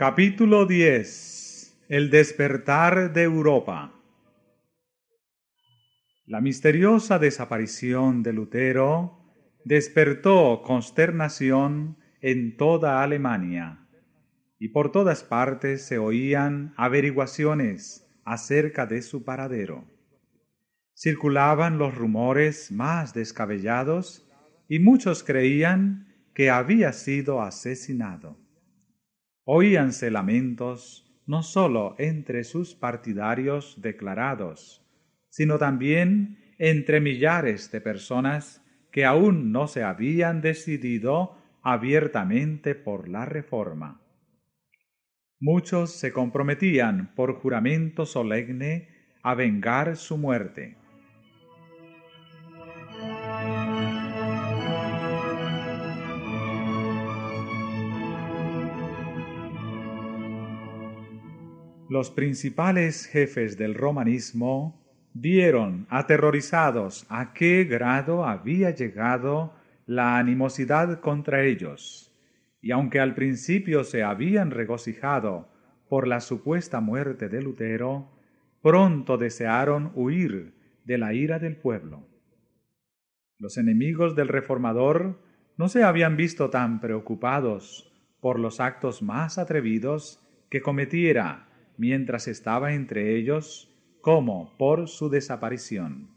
Capítulo 10 El despertar de Europa La misteriosa desaparición de Lutero despertó consternación en toda Alemania, y por todas partes se oían averiguaciones acerca de su paradero. Circulaban los rumores más descabellados y muchos creían que había sido asesinado. Oíanse lamentos no sólo entre sus partidarios declarados, sino también entre millares de personas que aún no se habían decidido abiertamente por la reforma. Muchos se comprometían por juramento solemne a vengar su muerte. Los principales jefes del romanismo vieron aterrorizados a qué grado había llegado la animosidad contra ellos, y aunque al principio se habían regocijado por la supuesta muerte de Lutero, pronto desearon huir de la ira del pueblo. Los enemigos del reformador no se habían visto tan preocupados por los actos más atrevidos que cometiera mientras estaba entre ellos como por su desaparición.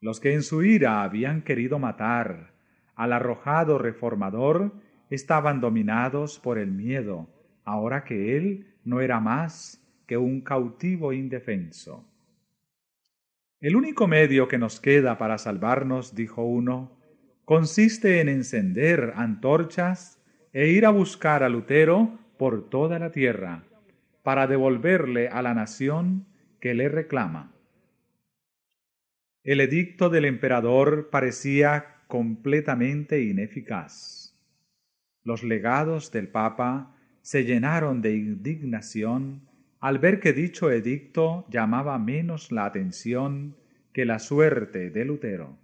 Los que en su ira habían querido matar al arrojado reformador estaban dominados por el miedo, ahora que él no era más que un cautivo indefenso. El único medio que nos queda para salvarnos, dijo uno, consiste en encender antorchas e ir a buscar a Lutero por toda la tierra, para devolverle a la nación que le reclama. El edicto del emperador parecía completamente ineficaz. Los legados del Papa se llenaron de indignación al ver que dicho edicto llamaba menos la atención que la suerte de Lutero.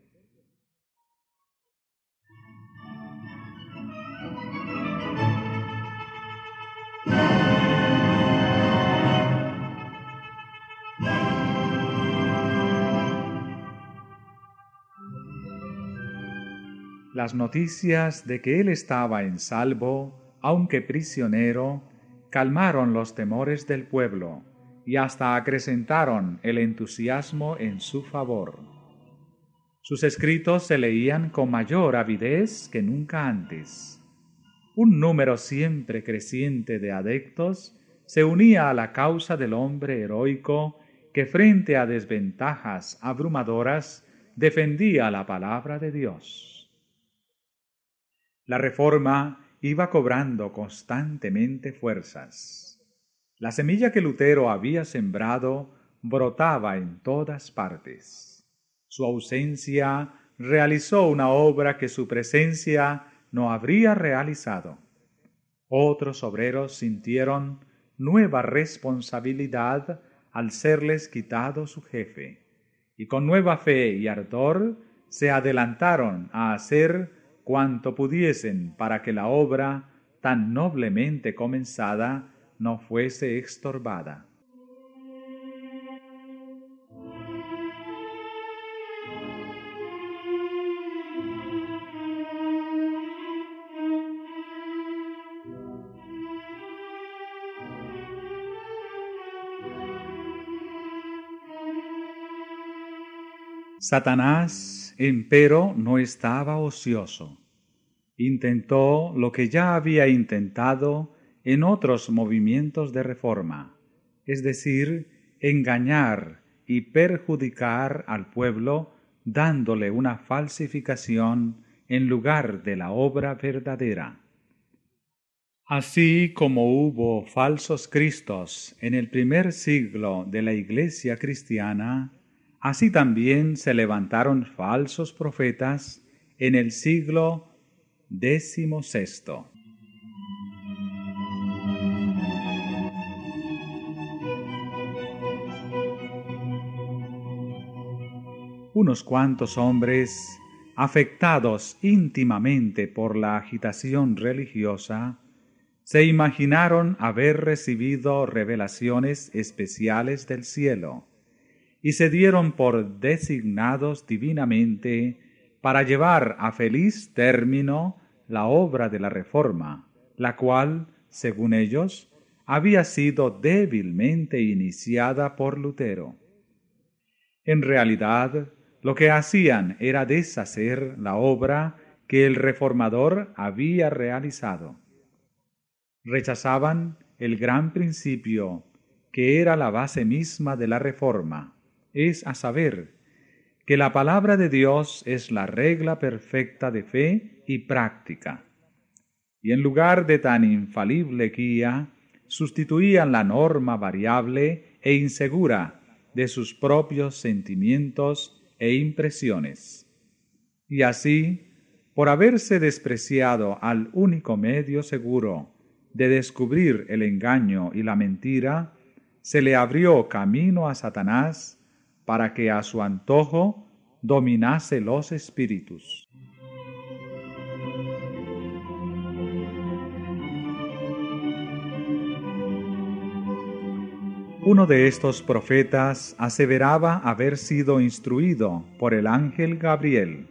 Las noticias de que él estaba en salvo, aunque prisionero, calmaron los temores del pueblo y hasta acrecentaron el entusiasmo en su favor. Sus escritos se leían con mayor avidez que nunca antes. Un número siempre creciente de adeptos se unía a la causa del hombre heroico que frente a desventajas abrumadoras defendía la palabra de Dios. La reforma iba cobrando constantemente fuerzas. La semilla que Lutero había sembrado brotaba en todas partes. Su ausencia realizó una obra que su presencia no habría realizado. Otros obreros sintieron nueva responsabilidad al serles quitado su jefe, y con nueva fe y ardor se adelantaron a hacer cuanto pudiesen para que la obra tan noblemente comenzada no fuese estorbada. Satanás Empero no estaba ocioso. Intentó lo que ya había intentado en otros movimientos de reforma, es decir, engañar y perjudicar al pueblo dándole una falsificación en lugar de la obra verdadera. Así como hubo falsos cristos en el primer siglo de la Iglesia cristiana, Así también se levantaron falsos profetas en el siglo XVI. Unos cuantos hombres, afectados íntimamente por la agitación religiosa, se imaginaron haber recibido revelaciones especiales del cielo y se dieron por designados divinamente para llevar a feliz término la obra de la reforma, la cual, según ellos, había sido débilmente iniciada por Lutero. En realidad, lo que hacían era deshacer la obra que el reformador había realizado. Rechazaban el gran principio que era la base misma de la reforma, es a saber, que la palabra de Dios es la regla perfecta de fe y práctica. Y en lugar de tan infalible guía, sustituían la norma variable e insegura de sus propios sentimientos e impresiones. Y así, por haberse despreciado al único medio seguro de descubrir el engaño y la mentira, se le abrió camino a Satanás para que a su antojo dominase los espíritus. Uno de estos profetas aseveraba haber sido instruido por el ángel Gabriel.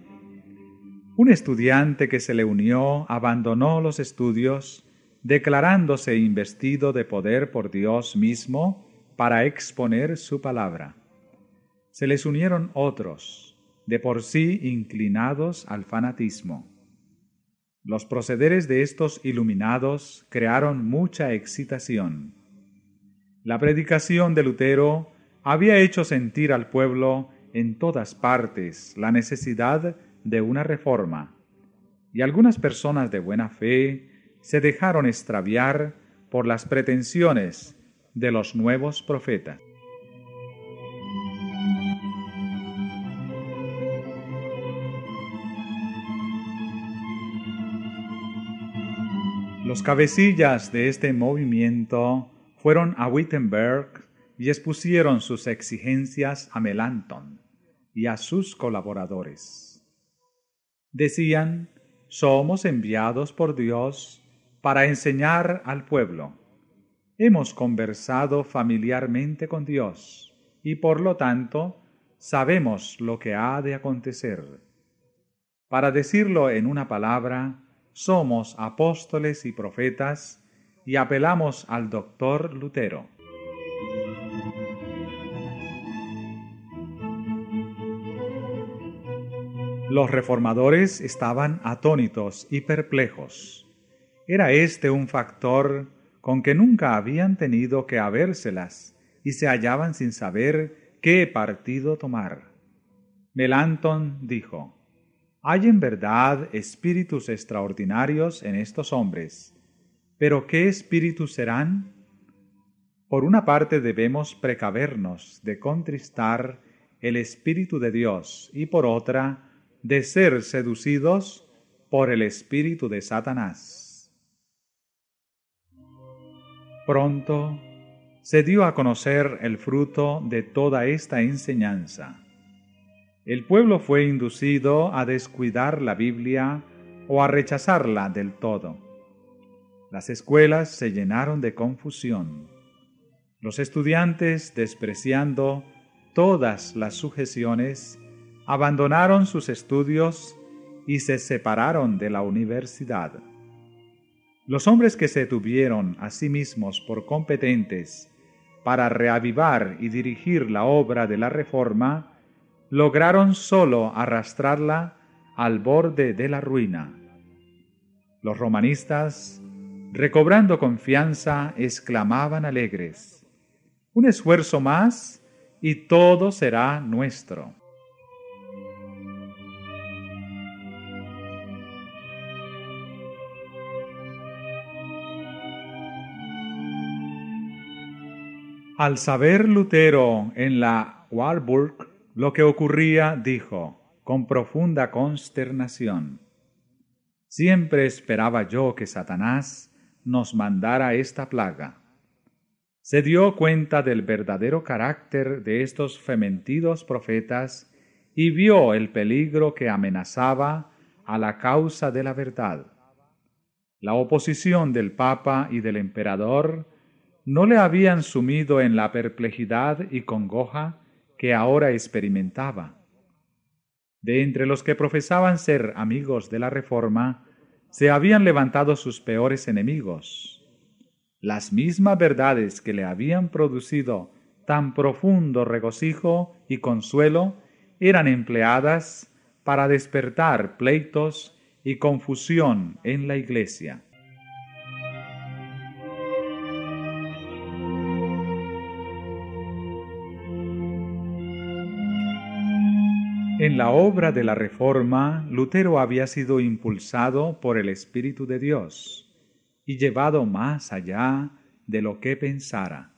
Un estudiante que se le unió abandonó los estudios, declarándose investido de poder por Dios mismo para exponer su palabra. Se les unieron otros, de por sí inclinados al fanatismo. Los procederes de estos iluminados crearon mucha excitación la predicación de Lutero había hecho sentir al pueblo en todas partes la necesidad de una reforma, y algunas personas de buena fe se dejaron extraviar por las pretensiones de los nuevos profetas. Los cabecillas de este movimiento fueron a Wittenberg y expusieron sus exigencias a Melanchthon y a sus colaboradores. Decían, somos enviados por Dios para enseñar al pueblo. Hemos conversado familiarmente con Dios y por lo tanto sabemos lo que ha de acontecer. Para decirlo en una palabra, somos apóstoles y profetas y apelamos al doctor Lutero. Los reformadores estaban atónitos y perplejos. Era este un factor con que nunca habían tenido que habérselas y se hallaban sin saber qué partido tomar. Melanton dijo, Hay en verdad espíritus extraordinarios en estos hombres, pero ¿qué espíritus serán? Por una parte debemos precavernos de contristar el Espíritu de Dios y por otra de ser seducidos por el Espíritu de Satanás. Pronto se dio a conocer el fruto de toda esta enseñanza. El pueblo fue inducido a descuidar la Biblia o a rechazarla del todo las escuelas se llenaron de confusión. Los estudiantes, despreciando todas las sujeciones, abandonaron sus estudios y se separaron de la universidad. Los hombres que se tuvieron a sí mismos por competentes para reavivar y dirigir la obra de la reforma, lograron sólo arrastrarla al borde de la ruina. Los romanistas recobrando confianza, exclamaban alegres, un esfuerzo más y todo será nuestro. Al saber Lutero en la Warburg lo que ocurría, dijo, con profunda consternación, Siempre esperaba yo que Satanás nos mandara esta plaga. Se dio cuenta del verdadero carácter de estos fementidos profetas y vio el peligro que amenazaba a la causa de la verdad. La oposición del Papa y del emperador no le habían sumido en la perplejidad y congoja que ahora experimentaba. De entre los que profesaban ser amigos de la Reforma, se habían levantado sus peores enemigos. Las mismas verdades que le habían producido tan profundo regocijo y consuelo eran empleadas para despertar pleitos y confusión en la iglesia. En la obra de la Reforma, Lutero había sido impulsado por el Espíritu de Dios y llevado más allá de lo que pensara.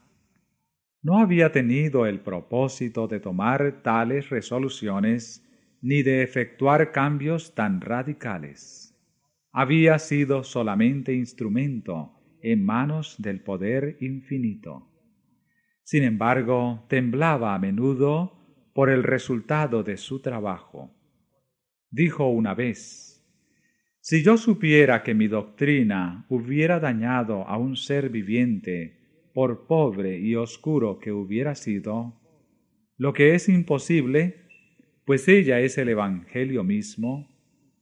No había tenido el propósito de tomar tales resoluciones ni de efectuar cambios tan radicales. Había sido solamente instrumento en manos del poder infinito. Sin embargo, temblaba a menudo por el resultado de su trabajo. Dijo una vez, Si yo supiera que mi doctrina hubiera dañado a un ser viviente, por pobre y oscuro que hubiera sido, lo que es imposible, pues ella es el Evangelio mismo,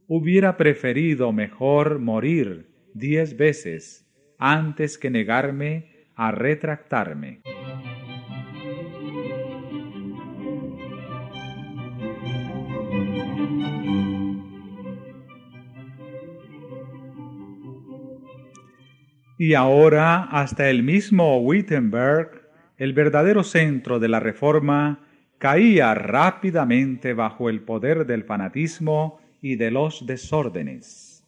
hubiera preferido mejor morir diez veces antes que negarme a retractarme. Y ahora hasta el mismo Wittenberg, el verdadero centro de la Reforma, caía rápidamente bajo el poder del fanatismo y de los desórdenes.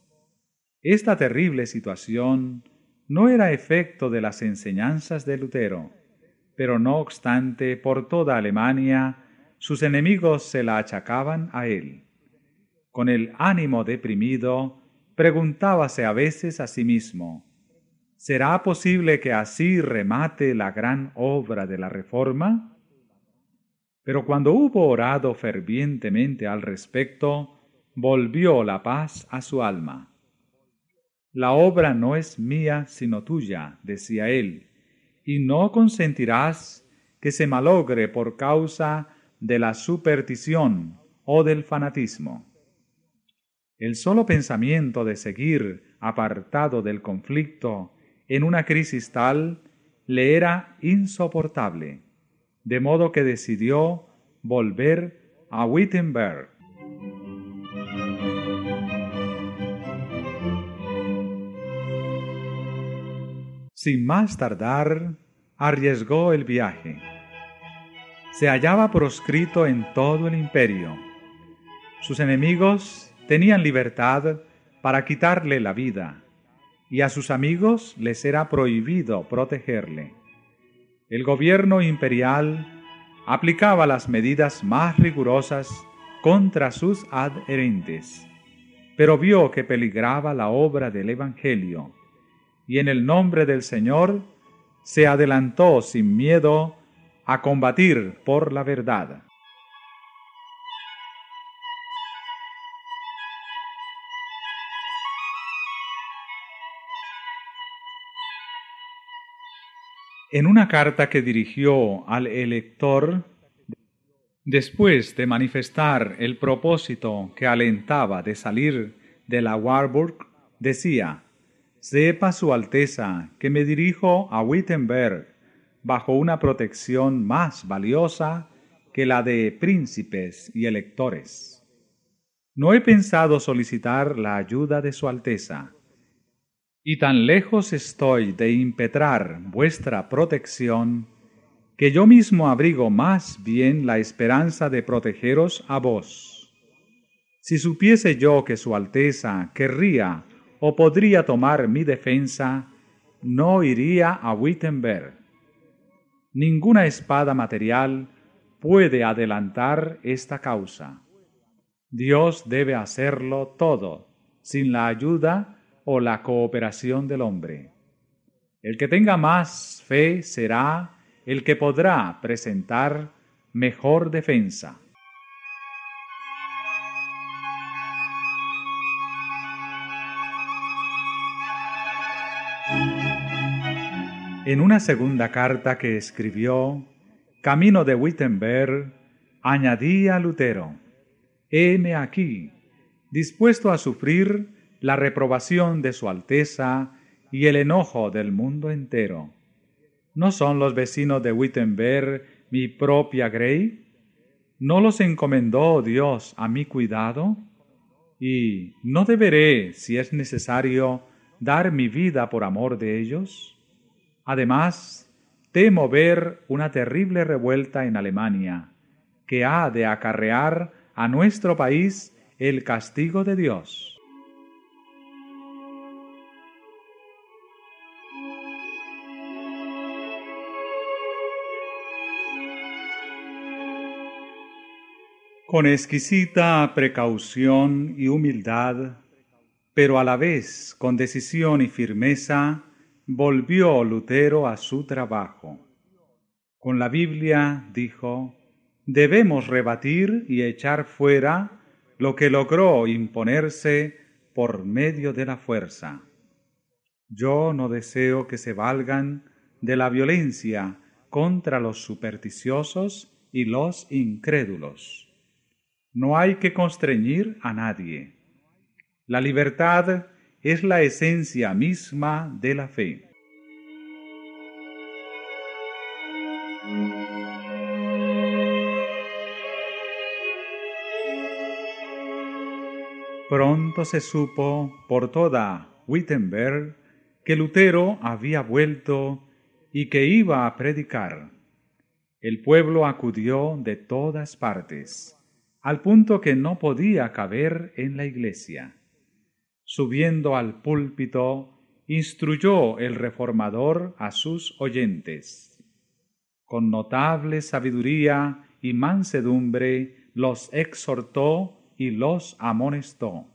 Esta terrible situación no era efecto de las enseñanzas de Lutero, pero no obstante por toda Alemania sus enemigos se la achacaban a él. Con el ánimo deprimido, preguntábase a veces a sí mismo, ¿Será posible que así remate la gran obra de la Reforma? Pero cuando hubo orado fervientemente al respecto, volvió la paz a su alma. La obra no es mía sino tuya, decía él, y no consentirás que se malogre por causa de la superstición o del fanatismo. El solo pensamiento de seguir apartado del conflicto en una crisis tal le era insoportable, de modo que decidió volver a Wittenberg. Sin más tardar, arriesgó el viaje. Se hallaba proscrito en todo el imperio. Sus enemigos tenían libertad para quitarle la vida y a sus amigos les era prohibido protegerle. El gobierno imperial aplicaba las medidas más rigurosas contra sus adherentes, pero vio que peligraba la obra del Evangelio, y en el nombre del Señor se adelantó sin miedo a combatir por la verdad. En una carta que dirigió al elector, después de manifestar el propósito que alentaba de salir de la Warburg, decía, Sepa Su Alteza que me dirijo a Wittenberg bajo una protección más valiosa que la de príncipes y electores. No he pensado solicitar la ayuda de Su Alteza, y tan lejos estoy de impetrar vuestra protección, que yo mismo abrigo más bien la esperanza de protegeros a vos. Si supiese yo que Su Alteza querría o podría tomar mi defensa, no iría a Wittenberg. Ninguna espada material puede adelantar esta causa. Dios debe hacerlo todo, sin la ayuda o la cooperación del hombre. El que tenga más fe será el que podrá presentar mejor defensa. En una segunda carta que escribió, camino de Wittenberg, añadía Lutero, heme aquí, dispuesto a sufrir la reprobación de su Alteza y el enojo del mundo entero. ¿No son los vecinos de Wittenberg mi propia grey? ¿No los encomendó Dios a mi cuidado? ¿Y no deberé, si es necesario, dar mi vida por amor de ellos? Además, temo ver una terrible revuelta en Alemania, que ha de acarrear a nuestro país el castigo de Dios. Con exquisita precaución y humildad, pero a la vez con decisión y firmeza, volvió Lutero a su trabajo. Con la Biblia dijo, debemos rebatir y echar fuera lo que logró imponerse por medio de la fuerza. Yo no deseo que se valgan de la violencia contra los supersticiosos y los incrédulos no hay que constreñir a nadie. La libertad es la esencia misma de la fe. Pronto se supo por toda Wittenberg que Lutero había vuelto y que iba a predicar. El pueblo acudió de todas partes al punto que no podía caber en la iglesia. Subiendo al púlpito, instruyó el reformador a sus oyentes. Con notable sabiduría y mansedumbre los exhortó y los amonestó.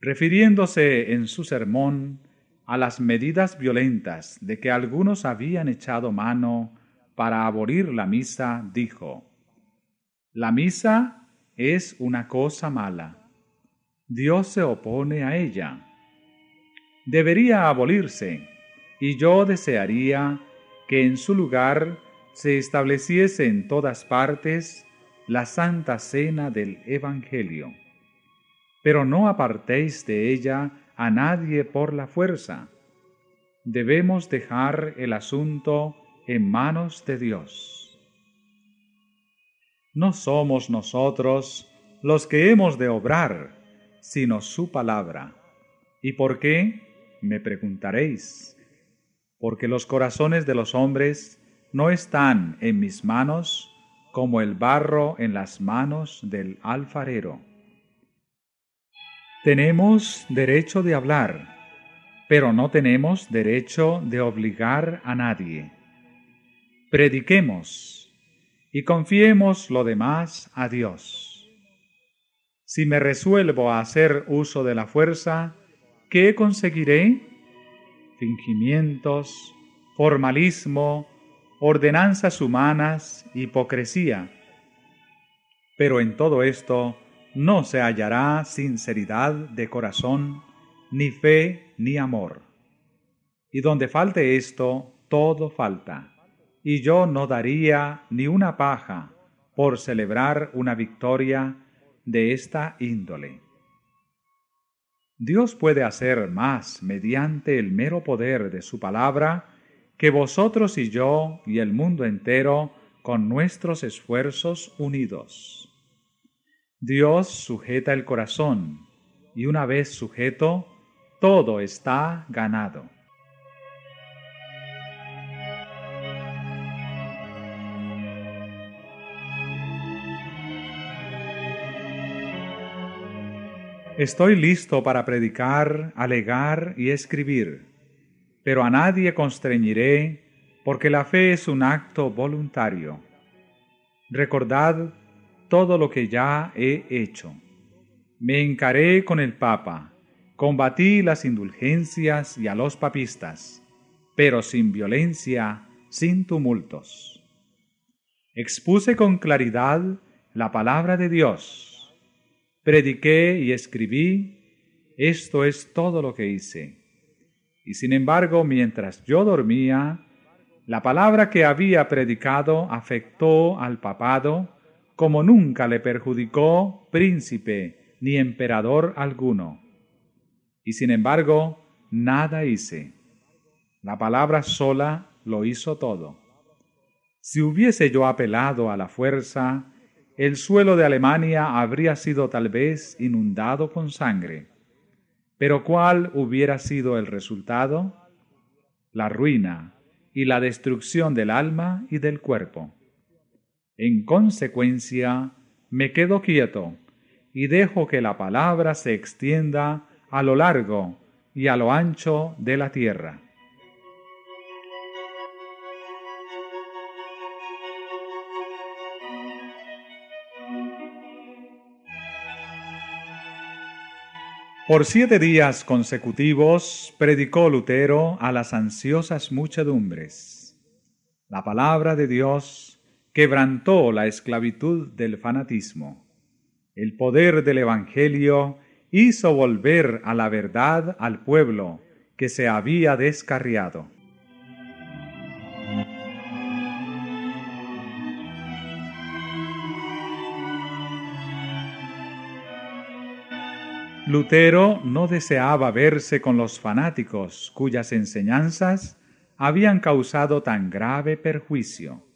Refiriéndose en su sermón a las medidas violentas de que algunos habían echado mano para abolir la misa, dijo, la misa es una cosa mala. Dios se opone a ella. Debería abolirse, y yo desearía que en su lugar se estableciese en todas partes la santa cena del Evangelio. Pero no apartéis de ella a nadie por la fuerza. Debemos dejar el asunto en manos de Dios no somos nosotros los que hemos de obrar, sino su palabra. ¿Y por qué? me preguntaréis. Porque los corazones de los hombres no están en mis manos como el barro en las manos del alfarero. Tenemos derecho de hablar, pero no tenemos derecho de obligar a nadie. Prediquemos y confiemos lo demás a Dios. Si me resuelvo a hacer uso de la fuerza, ¿qué conseguiré? Fingimientos, formalismo, ordenanzas humanas, hipocresía. Pero en todo esto no se hallará sinceridad de corazón, ni fe, ni amor. Y donde falte esto, todo falta y yo no daría ni una paja por celebrar una victoria de esta índole. Dios puede hacer más mediante el mero poder de su palabra que vosotros y yo y el mundo entero con nuestros esfuerzos unidos. Dios sujeta el corazón y una vez sujeto, todo está ganado. Estoy listo para predicar, alegar y escribir, pero a nadie constreñiré, porque la fe es un acto voluntario. Recordad todo lo que ya he hecho. Me encaré con el Papa, combatí las indulgencias y a los papistas, pero sin violencia, sin tumultos. Expuse con claridad la palabra de Dios prediqué y escribí, esto es todo lo que hice. Y sin embargo, mientras yo dormía, la palabra que había predicado afectó al papado como nunca le perjudicó príncipe ni emperador alguno. Y sin embargo, nada hice. La palabra sola lo hizo todo. Si hubiese yo apelado a la fuerza, el suelo de Alemania habría sido tal vez inundado con sangre. Pero ¿cuál hubiera sido el resultado? La ruina y la destrucción del alma y del cuerpo. En consecuencia, me quedo quieto y dejo que la palabra se extienda a lo largo y a lo ancho de la tierra. Por siete días consecutivos predicó Lutero a las ansiosas muchedumbres. La palabra de Dios quebrantó la esclavitud del fanatismo. El poder del Evangelio hizo volver a la verdad al pueblo que se había descarriado. Lutero no deseaba verse con los fanáticos cuyas enseñanzas habían causado tan grave perjuicio.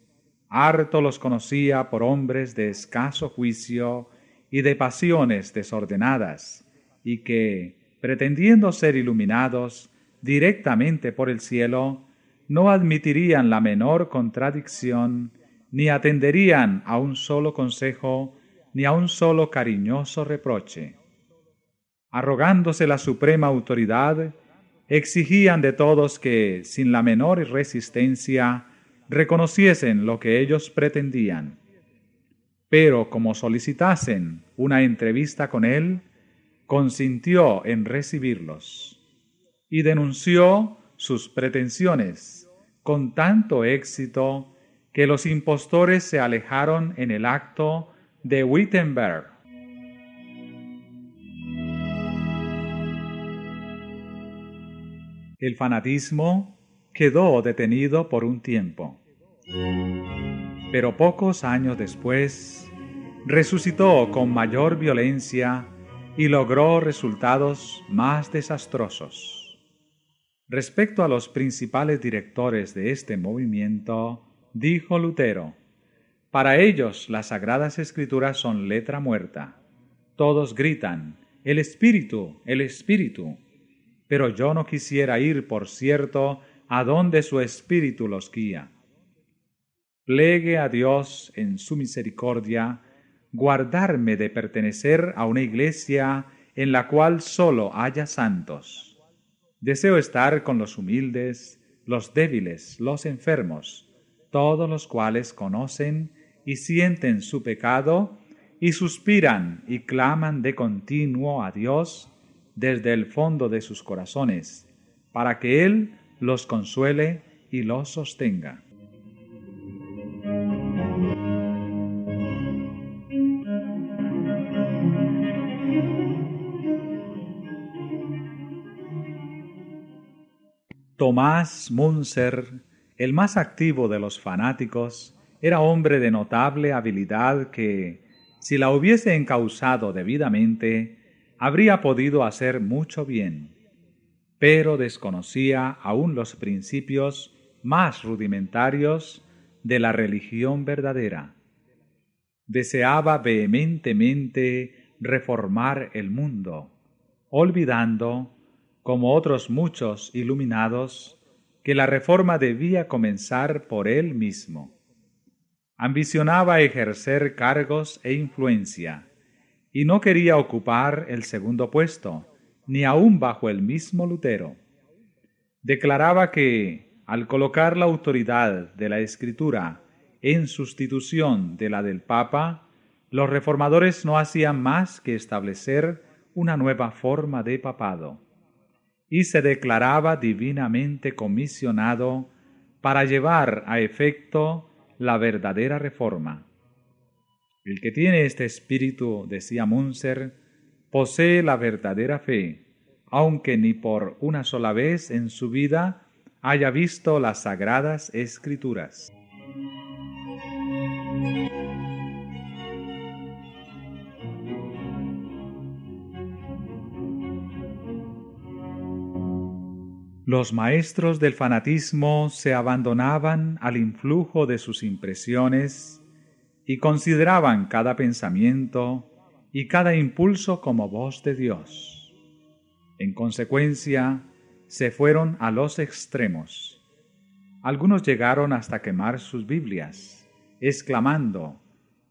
Harto los conocía por hombres de escaso juicio y de pasiones desordenadas, y que, pretendiendo ser iluminados directamente por el cielo, no admitirían la menor contradicción, ni atenderían a un solo consejo, ni a un solo cariñoso reproche arrogándose la suprema autoridad, exigían de todos que, sin la menor resistencia, reconociesen lo que ellos pretendían. Pero como solicitasen una entrevista con él, consintió en recibirlos y denunció sus pretensiones con tanto éxito que los impostores se alejaron en el acto de Wittenberg el fanatismo quedó detenido por un tiempo. Pero pocos años después, resucitó con mayor violencia y logró resultados más desastrosos. Respecto a los principales directores de este movimiento, dijo Lutero, para ellos las sagradas escrituras son letra muerta. Todos gritan, el espíritu, el espíritu, pero yo no quisiera ir, por cierto, a donde su espíritu los guía. Plegue a Dios en su misericordia guardarme de pertenecer a una iglesia en la cual sólo haya santos. Deseo estar con los humildes, los débiles, los enfermos, todos los cuales conocen y sienten su pecado y suspiran y claman de continuo a Dios desde el fondo de sus corazones, para que Él los consuele y los sostenga. Tomás Munzer, el más activo de los fanáticos, era hombre de notable habilidad que, si la hubiese encausado debidamente, habría podido hacer mucho bien, pero desconocía aún los principios más rudimentarios de la religión verdadera. Deseaba vehementemente reformar el mundo, olvidando, como otros muchos iluminados, que la reforma debía comenzar por él mismo. Ambicionaba ejercer cargos e influencia, y no quería ocupar el segundo puesto, ni aun bajo el mismo Lutero. Declaraba que, al colocar la autoridad de la Escritura en sustitución de la del Papa, los reformadores no hacían más que establecer una nueva forma de papado, y se declaraba divinamente comisionado para llevar a efecto la verdadera reforma. El que tiene este espíritu, decía Munzer, posee la verdadera fe, aunque ni por una sola vez en su vida haya visto las sagradas escrituras. Los maestros del fanatismo se abandonaban al influjo de sus impresiones y consideraban cada pensamiento y cada impulso como voz de Dios. En consecuencia, se fueron a los extremos. Algunos llegaron hasta quemar sus Biblias, exclamando,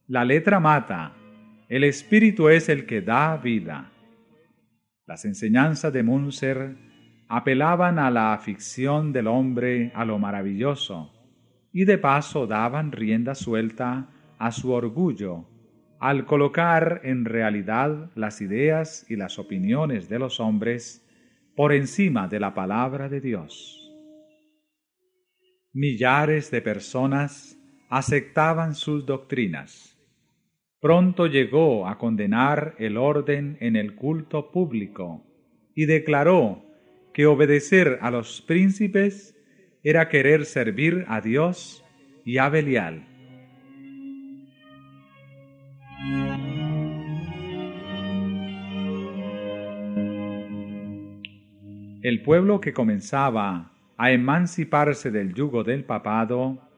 La letra mata, el espíritu es el que da vida. Las enseñanzas de Munzer apelaban a la afición del hombre a lo maravilloso y de paso daban rienda suelta a su orgullo al colocar en realidad las ideas y las opiniones de los hombres por encima de la palabra de Dios. Millares de personas aceptaban sus doctrinas. Pronto llegó a condenar el orden en el culto público y declaró que obedecer a los príncipes era querer servir a Dios y a Belial. El pueblo que comenzaba a emanciparse del yugo del papado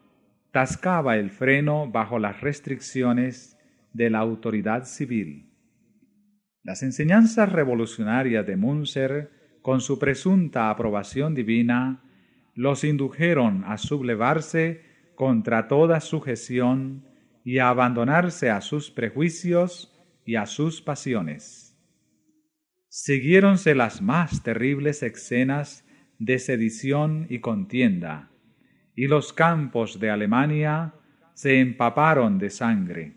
tascaba el freno bajo las restricciones de la autoridad civil. Las enseñanzas revolucionarias de Munzer con su presunta aprobación divina, los indujeron a sublevarse contra toda sujeción y a abandonarse a sus prejuicios y a sus pasiones. Siguiéronse las más terribles escenas de sedición y contienda, y los campos de Alemania se empaparon de sangre.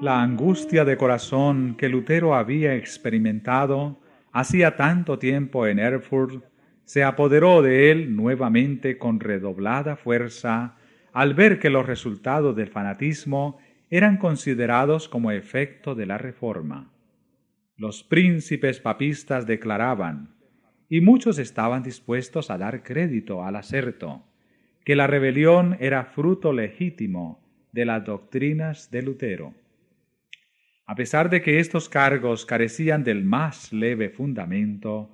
La angustia de corazón que Lutero había experimentado hacía tanto tiempo en Erfurt se apoderó de él nuevamente con redoblada fuerza al ver que los resultados del fanatismo eran considerados como efecto de la reforma. Los príncipes papistas declaraban, y muchos estaban dispuestos a dar crédito al acerto, que la rebelión era fruto legítimo de las doctrinas de Lutero. A pesar de que estos cargos carecían del más leve fundamento,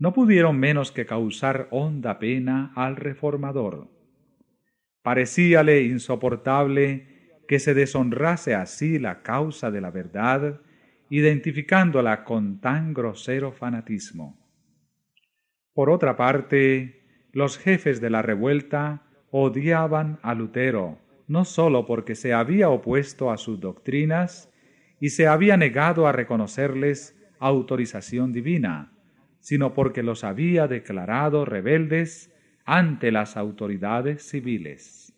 no pudieron menos que causar honda pena al reformador. Parecíale insoportable que se deshonrase así la causa de la verdad, identificándola con tan grosero fanatismo. Por otra parte, los jefes de la revuelta odiaban a Lutero, no sólo porque se había opuesto a sus doctrinas, y se había negado a reconocerles autorización divina, sino porque los había declarado rebeldes ante las autoridades civiles.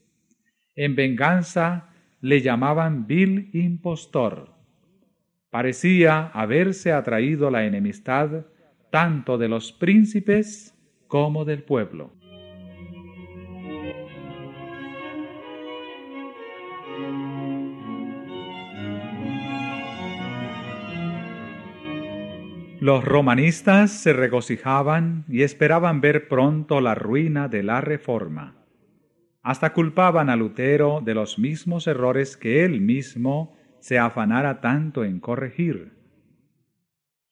En venganza le llamaban vil impostor. Parecía haberse atraído la enemistad tanto de los príncipes como del pueblo. Los romanistas se regocijaban y esperaban ver pronto la ruina de la reforma. Hasta culpaban a Lutero de los mismos errores que él mismo se afanara tanto en corregir.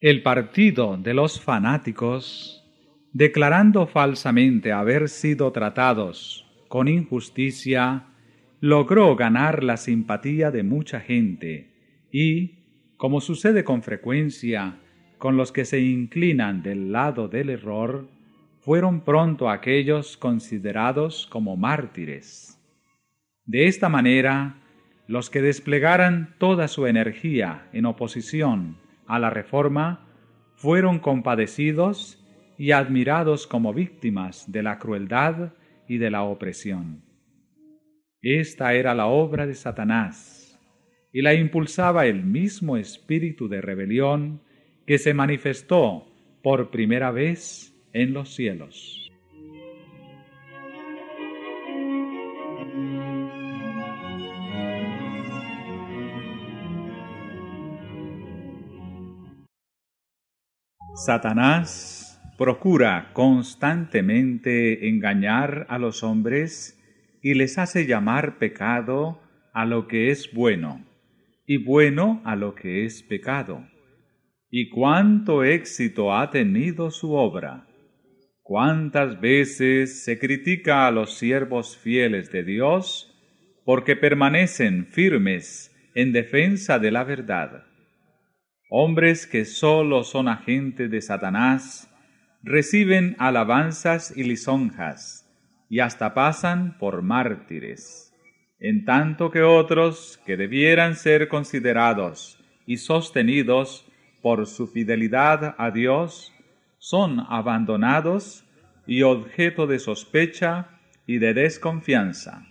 El partido de los fanáticos, declarando falsamente haber sido tratados con injusticia, logró ganar la simpatía de mucha gente y, como sucede con frecuencia, con los que se inclinan del lado del error fueron pronto aquellos considerados como mártires. De esta manera, los que desplegaran toda su energía en oposición a la reforma fueron compadecidos y admirados como víctimas de la crueldad y de la opresión. Esta era la obra de Satanás, y la impulsaba el mismo espíritu de rebelión que se manifestó por primera vez en los cielos. Satanás procura constantemente engañar a los hombres y les hace llamar pecado a lo que es bueno y bueno a lo que es pecado. Y cuánto éxito ha tenido su obra. Cuántas veces se critica a los siervos fieles de Dios porque permanecen firmes en defensa de la verdad. Hombres que sólo son agentes de Satanás reciben alabanzas y lisonjas y hasta pasan por mártires, en tanto que otros que debieran ser considerados y sostenidos por su fidelidad a Dios son abandonados y objeto de sospecha y de desconfianza.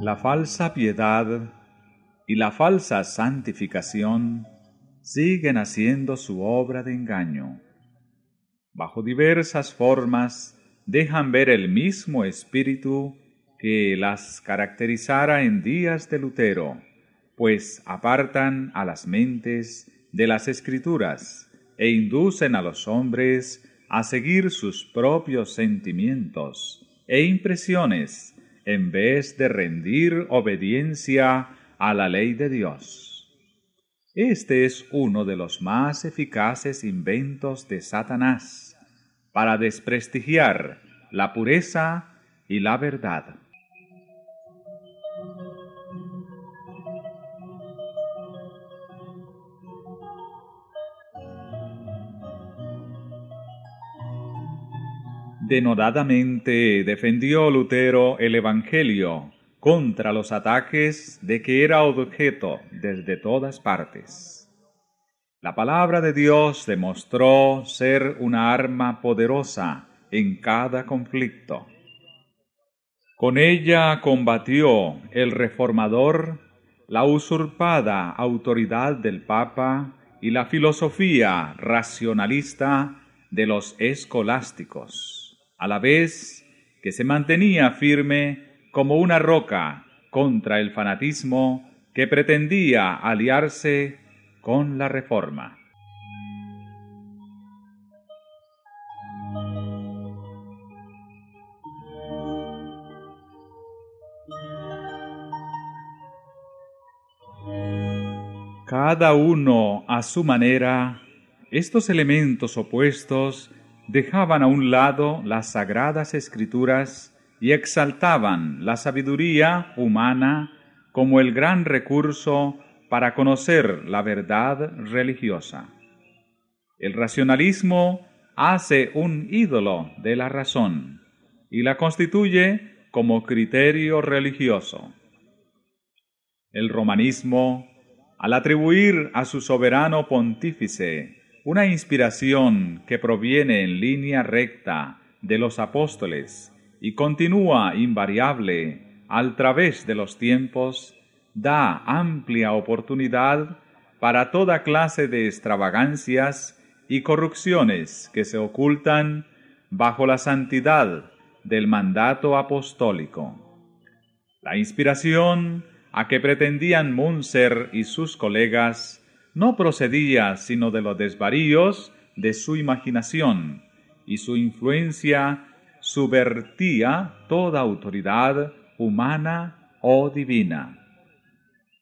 La falsa piedad y la falsa santificación siguen haciendo su obra de engaño. Bajo diversas formas dejan ver el mismo espíritu que las caracterizara en días de Lutero, pues apartan a las mentes de las escrituras e inducen a los hombres a seguir sus propios sentimientos e impresiones en vez de rendir obediencia a la ley de Dios. Este es uno de los más eficaces inventos de Satanás para desprestigiar la pureza y la verdad. Denodadamente defendió Lutero el Evangelio contra los ataques de que era objeto desde todas partes. La palabra de Dios demostró ser una arma poderosa en cada conflicto. Con ella combatió el reformador la usurpada autoridad del Papa y la filosofía racionalista de los escolásticos a la vez que se mantenía firme como una roca contra el fanatismo que pretendía aliarse con la reforma. Cada uno a su manera, estos elementos opuestos dejaban a un lado las sagradas escrituras y exaltaban la sabiduría humana como el gran recurso para conocer la verdad religiosa. El racionalismo hace un ídolo de la razón y la constituye como criterio religioso. El romanismo, al atribuir a su soberano pontífice una inspiración que proviene en línea recta de los apóstoles y continúa invariable al través de los tiempos, da amplia oportunidad para toda clase de extravagancias y corrupciones que se ocultan bajo la santidad del mandato apostólico. La inspiración a que pretendían Munzer y sus colegas no procedía sino de los desvaríos de su imaginación, y su influencia subvertía toda autoridad humana o divina.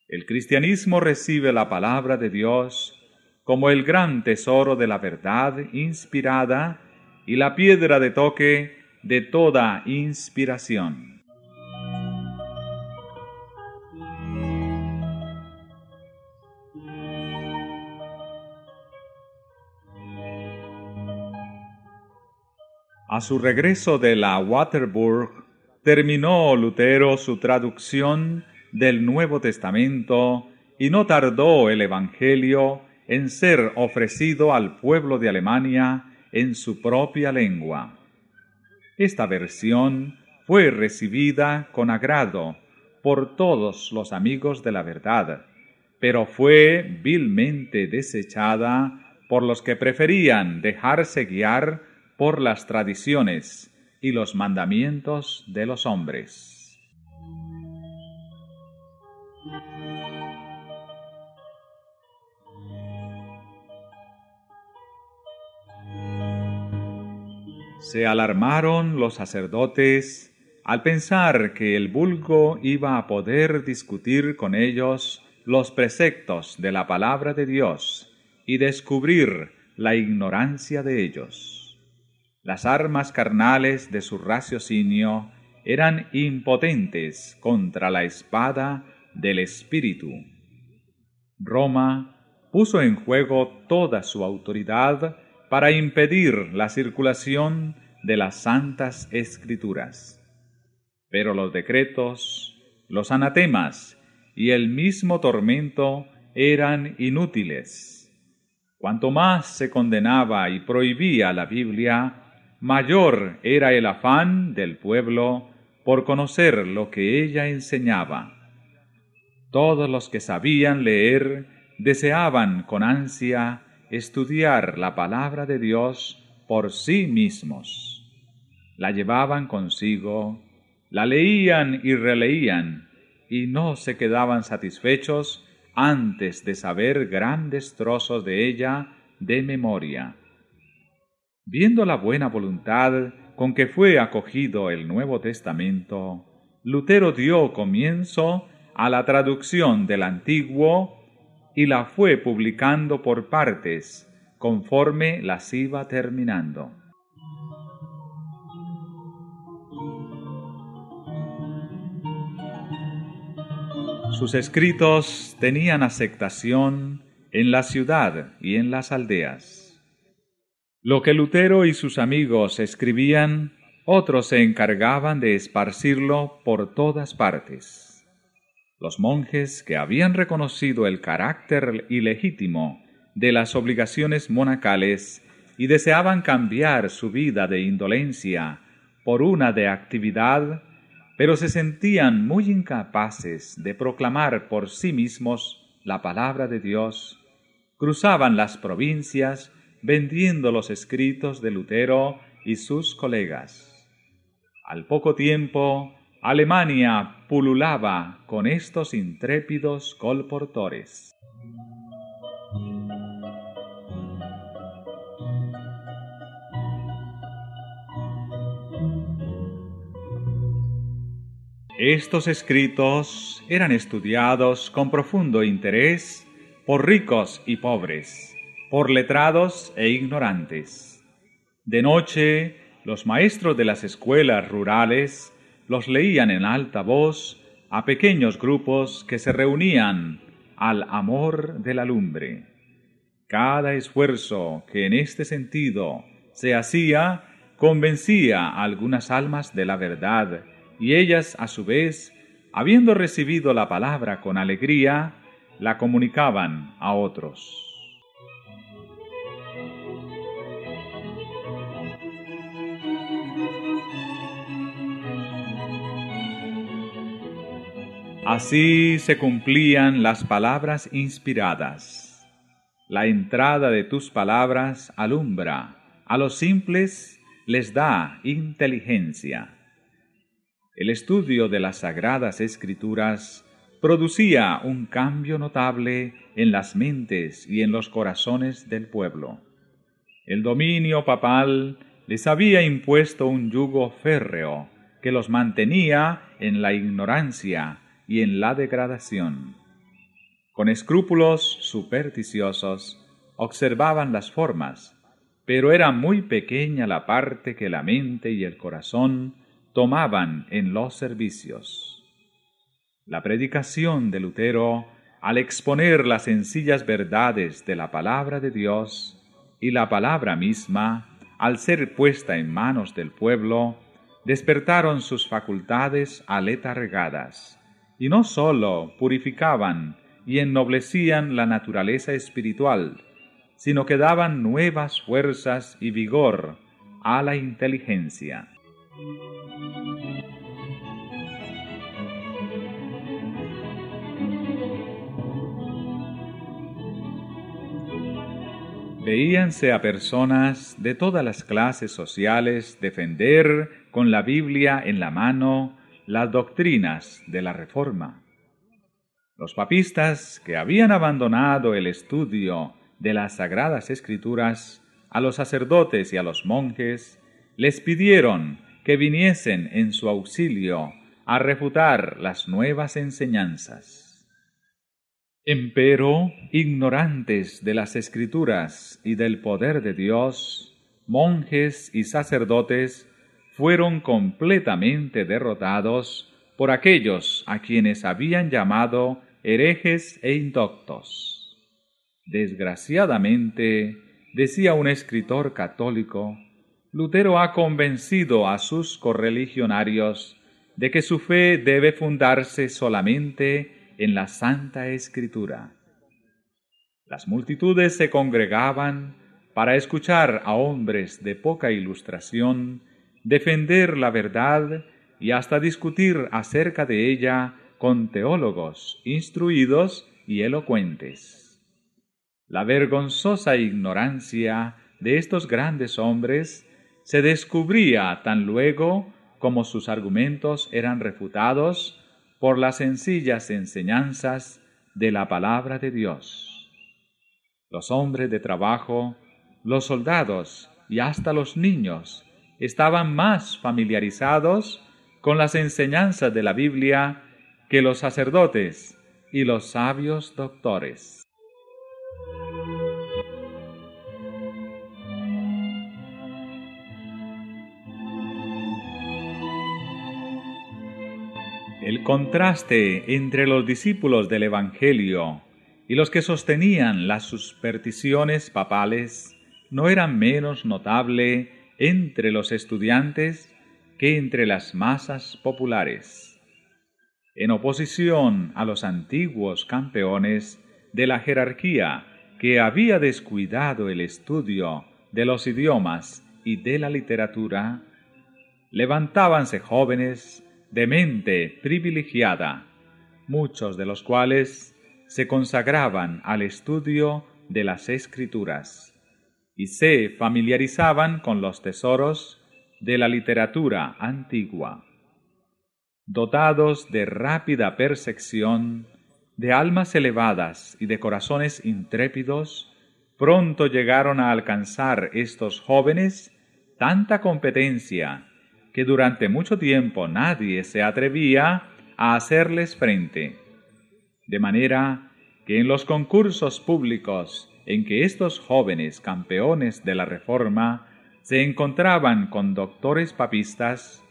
El cristianismo recibe la palabra de Dios como el gran tesoro de la verdad inspirada y la piedra de toque de toda inspiración. A su regreso de la Waterburg, terminó Lutero su traducción del Nuevo Testamento y no tardó el Evangelio en ser ofrecido al pueblo de Alemania en su propia lengua. Esta versión fue recibida con agrado por todos los amigos de la verdad, pero fue vilmente desechada por los que preferían dejarse guiar por las tradiciones y los mandamientos de los hombres. Se alarmaron los sacerdotes al pensar que el vulgo iba a poder discutir con ellos los preceptos de la palabra de Dios y descubrir la ignorancia de ellos. Las armas carnales de su raciocinio eran impotentes contra la espada del Espíritu. Roma puso en juego toda su autoridad para impedir la circulación de las santas escrituras. Pero los decretos, los anatemas y el mismo tormento eran inútiles. Cuanto más se condenaba y prohibía la Biblia, mayor era el afán del pueblo por conocer lo que ella enseñaba. Todos los que sabían leer deseaban con ansia estudiar la palabra de Dios por sí mismos. La llevaban consigo, la leían y releían, y no se quedaban satisfechos antes de saber grandes trozos de ella de memoria. Viendo la buena voluntad con que fue acogido el Nuevo Testamento, Lutero dio comienzo a la traducción del Antiguo y la fue publicando por partes conforme las iba terminando. Sus escritos tenían aceptación en la ciudad y en las aldeas. Lo que Lutero y sus amigos escribían, otros se encargaban de esparcirlo por todas partes. Los monjes que habían reconocido el carácter ilegítimo de las obligaciones monacales y deseaban cambiar su vida de indolencia por una de actividad, pero se sentían muy incapaces de proclamar por sí mismos la palabra de Dios, cruzaban las provincias vendiendo los escritos de Lutero y sus colegas. Al poco tiempo, Alemania pululaba con estos intrépidos colportores. Estos escritos eran estudiados con profundo interés por ricos y pobres, por letrados e ignorantes. De noche, los maestros de las escuelas rurales los leían en alta voz a pequeños grupos que se reunían al amor de la lumbre. Cada esfuerzo que en este sentido se hacía convencía a algunas almas de la verdad, y ellas a su vez, habiendo recibido la palabra con alegría, la comunicaban a otros. Así se cumplían las palabras inspiradas. La entrada de tus palabras alumbra, a los simples les da inteligencia. El estudio de las sagradas escrituras producía un cambio notable en las mentes y en los corazones del pueblo. El dominio papal les había impuesto un yugo férreo que los mantenía en la ignorancia y en la degradación. Con escrúpulos supersticiosos observaban las formas, pero era muy pequeña la parte que la mente y el corazón tomaban en los servicios. La predicación de Lutero, al exponer las sencillas verdades de la palabra de Dios y la palabra misma, al ser puesta en manos del pueblo, despertaron sus facultades aletargadas y no sólo purificaban y ennoblecían la naturaleza espiritual, sino que daban nuevas fuerzas y vigor a la inteligencia. Veíanse a personas de todas las clases sociales defender con la Biblia en la mano las doctrinas de la Reforma. Los papistas que habían abandonado el estudio de las sagradas escrituras a los sacerdotes y a los monjes les pidieron que viniesen en su auxilio a refutar las nuevas enseñanzas. Empero, ignorantes de las escrituras y del poder de Dios, monjes y sacerdotes fueron completamente derrotados por aquellos a quienes habían llamado herejes e indoctos. Desgraciadamente, decía un escritor católico, Lutero ha convencido a sus correligionarios de que su fe debe fundarse solamente en la Santa Escritura. Las multitudes se congregaban para escuchar a hombres de poca ilustración defender la verdad y hasta discutir acerca de ella con teólogos instruidos y elocuentes. La vergonzosa ignorancia de estos grandes hombres se descubría tan luego como sus argumentos eran refutados por las sencillas enseñanzas de la palabra de Dios. Los hombres de trabajo, los soldados y hasta los niños estaban más familiarizados con las enseñanzas de la Biblia que los sacerdotes y los sabios doctores. El contraste entre los discípulos del Evangelio y los que sostenían las supersticiones papales no era menos notable entre los estudiantes que entre las masas populares. En oposición a los antiguos campeones de la jerarquía que había descuidado el estudio de los idiomas y de la literatura, levantábanse jóvenes de mente privilegiada, muchos de los cuales se consagraban al estudio de las escrituras y se familiarizaban con los tesoros de la literatura antigua. Dotados de rápida percepción, de almas elevadas y de corazones intrépidos, pronto llegaron a alcanzar estos jóvenes tanta competencia que durante mucho tiempo nadie se atrevía a hacerles frente. De manera que en los concursos públicos en que estos jóvenes campeones de la Reforma se encontraban con doctores papistas,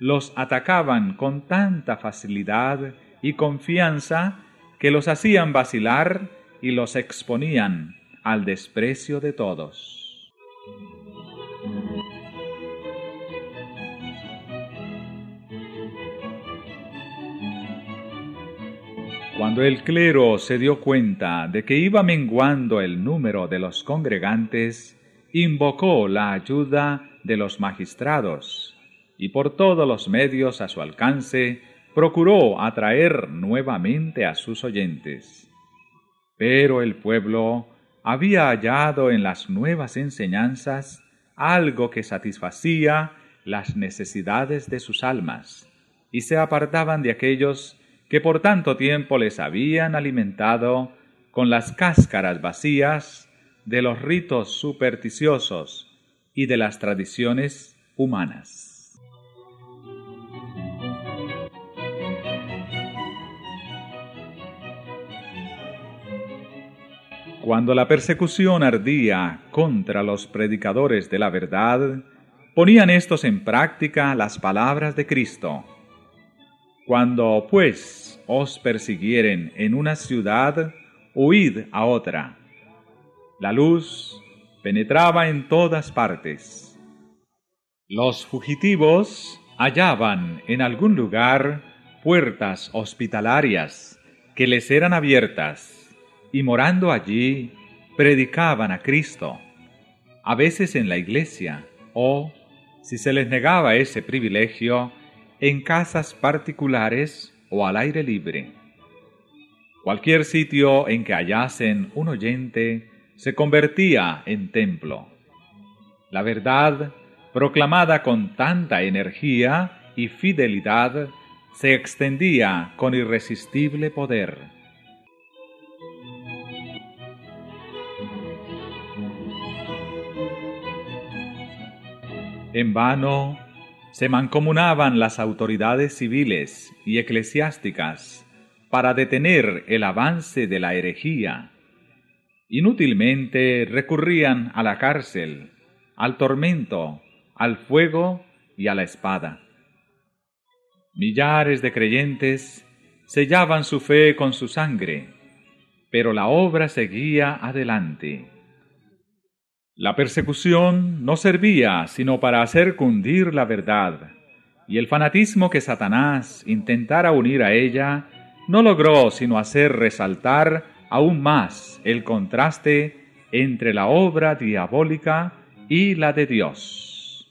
los atacaban con tanta facilidad y confianza que los hacían vacilar y los exponían al desprecio de todos. Cuando el clero se dio cuenta de que iba menguando el número de los congregantes, invocó la ayuda de los magistrados y por todos los medios a su alcance procuró atraer nuevamente a sus oyentes. Pero el pueblo había hallado en las nuevas enseñanzas algo que satisfacía las necesidades de sus almas, y se apartaban de aquellos que por tanto tiempo les habían alimentado con las cáscaras vacías de los ritos supersticiosos y de las tradiciones humanas. Cuando la persecución ardía contra los predicadores de la verdad, ponían estos en práctica las palabras de Cristo cuando pues os persiguieren en una ciudad, huid a otra. La luz penetraba en todas partes. Los fugitivos hallaban en algún lugar puertas hospitalarias que les eran abiertas y morando allí predicaban a Cristo, a veces en la iglesia o, si se les negaba ese privilegio, en casas particulares o al aire libre. Cualquier sitio en que hallasen un oyente se convertía en templo. La verdad, proclamada con tanta energía y fidelidad, se extendía con irresistible poder. En vano se mancomunaban las autoridades civiles y eclesiásticas para detener el avance de la herejía. Inútilmente recurrían a la cárcel, al tormento, al fuego y a la espada. Millares de creyentes sellaban su fe con su sangre, pero la obra seguía adelante. La persecución no servía sino para hacer cundir la verdad, y el fanatismo que Satanás intentara unir a ella no logró sino hacer resaltar aún más el contraste entre la obra diabólica y la de Dios.